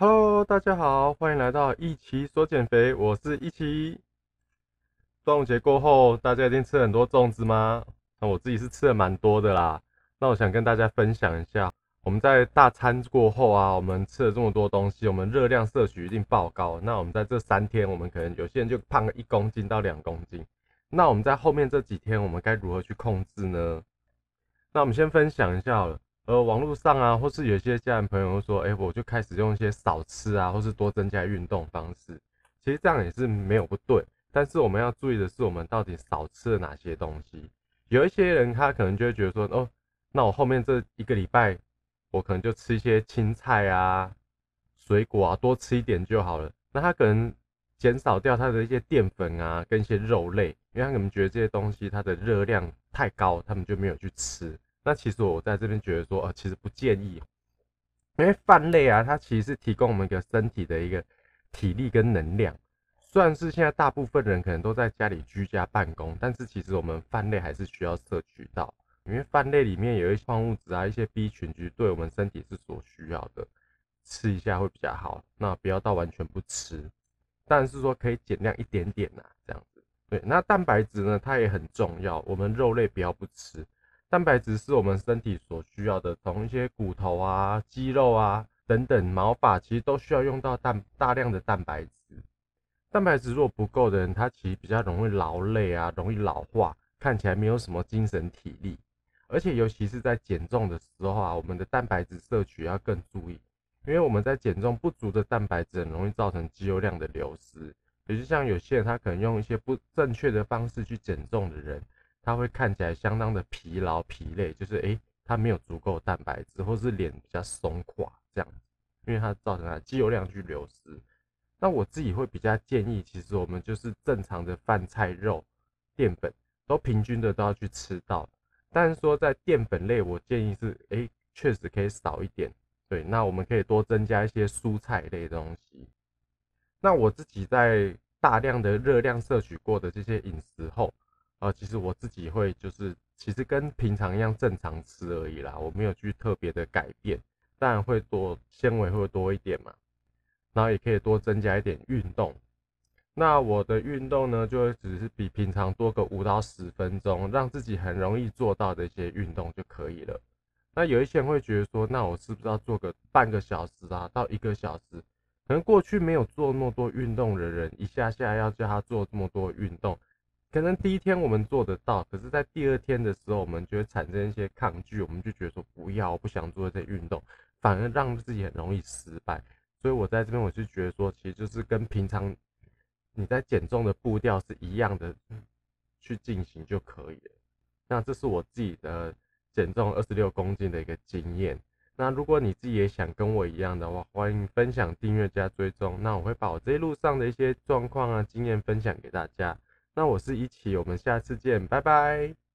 Hello，大家好，欢迎来到一期说减肥，我是一期。端午节过后，大家一定吃很多粽子吗？那我自己是吃的蛮多的啦。那我想跟大家分享一下，我们在大餐过后啊，我们吃了这么多东西，我们热量摄取一定爆高。那我们在这三天，我们可能有些人就胖了一公斤到两公斤。那我们在后面这几天，我们该如何去控制呢？那我们先分享一下好了。呃，网络上啊，或是有些家人朋友说，哎，我就开始用一些少吃啊，或是多增加运动方式。其实这样也是没有不对，但是我们要注意的是，我们到底少吃了哪些东西。有一些人他可能就会觉得说，哦，那我后面这一个礼拜，我可能就吃一些青菜啊、水果啊，多吃一点就好了。那他可能减少掉他的一些淀粉啊，跟一些肉类，因为他可能觉得这些东西它的热量太高，他们就没有去吃。那其实我在这边觉得说，呃，其实不建议，因为饭类啊，它其实是提供我们一个身体的一个体力跟能量。虽然是现在大部分人可能都在家里居家办公，但是其实我们饭类还是需要摄取到，因为饭类里面有一些矿物质啊，一些 B 群，其实对我们身体是所需要的，吃一下会比较好。那不要到完全不吃，但是说可以减量一点点呐，这样子。对，那蛋白质呢，它也很重要，我们肉类不要不吃。蛋白质是我们身体所需要的，从一些骨头啊、肌肉啊等等毛发，其实都需要用到蛋大量的蛋白质。蛋白质如果不够的人，他其实比较容易劳累啊，容易老化，看起来没有什么精神体力。而且尤其是在减重的时候啊，我们的蛋白质摄取要更注意，因为我们在减重不足的蛋白质，很容易造成肌肉量的流失。也就像有些人他可能用一些不正确的方式去减重的人。他会看起来相当的疲劳疲累，就是诶，他没有足够蛋白质，或是脸比较松垮这样，因为它造成了肌肉量去流失。那我自己会比较建议，其实我们就是正常的饭菜肉淀粉都平均的都要去吃到，但是说在淀粉类，我建议是诶，确实可以少一点。对，那我们可以多增加一些蔬菜类的东西。那我自己在大量的热量摄取过的这些饮食后。啊，其实我自己会就是，其实跟平常一样正常吃而已啦，我没有去特别的改变，当然会多纤维会多一点嘛，然后也可以多增加一点运动。那我的运动呢，就会只是比平常多个五到十分钟，让自己很容易做到的一些运动就可以了。那有一些人会觉得说，那我是不是要做个半个小时啊，到一个小时？可能过去没有做那么多运动的人，一下下要叫他做这么多运动。可能第一天我们做得到，可是，在第二天的时候，我们就会产生一些抗拒，我们就觉得说不要，我不想做这些运动，反而让自己很容易失败。所以我在这边，我就觉得说，其实就是跟平常你在减重的步调是一样的去进行就可以了。那这是我自己的减重二十六公斤的一个经验。那如果你自己也想跟我一样的话，欢迎分享、订阅加追踪。那我会把我这一路上的一些状况啊、经验分享给大家。那我是一起，我们下次见，拜拜。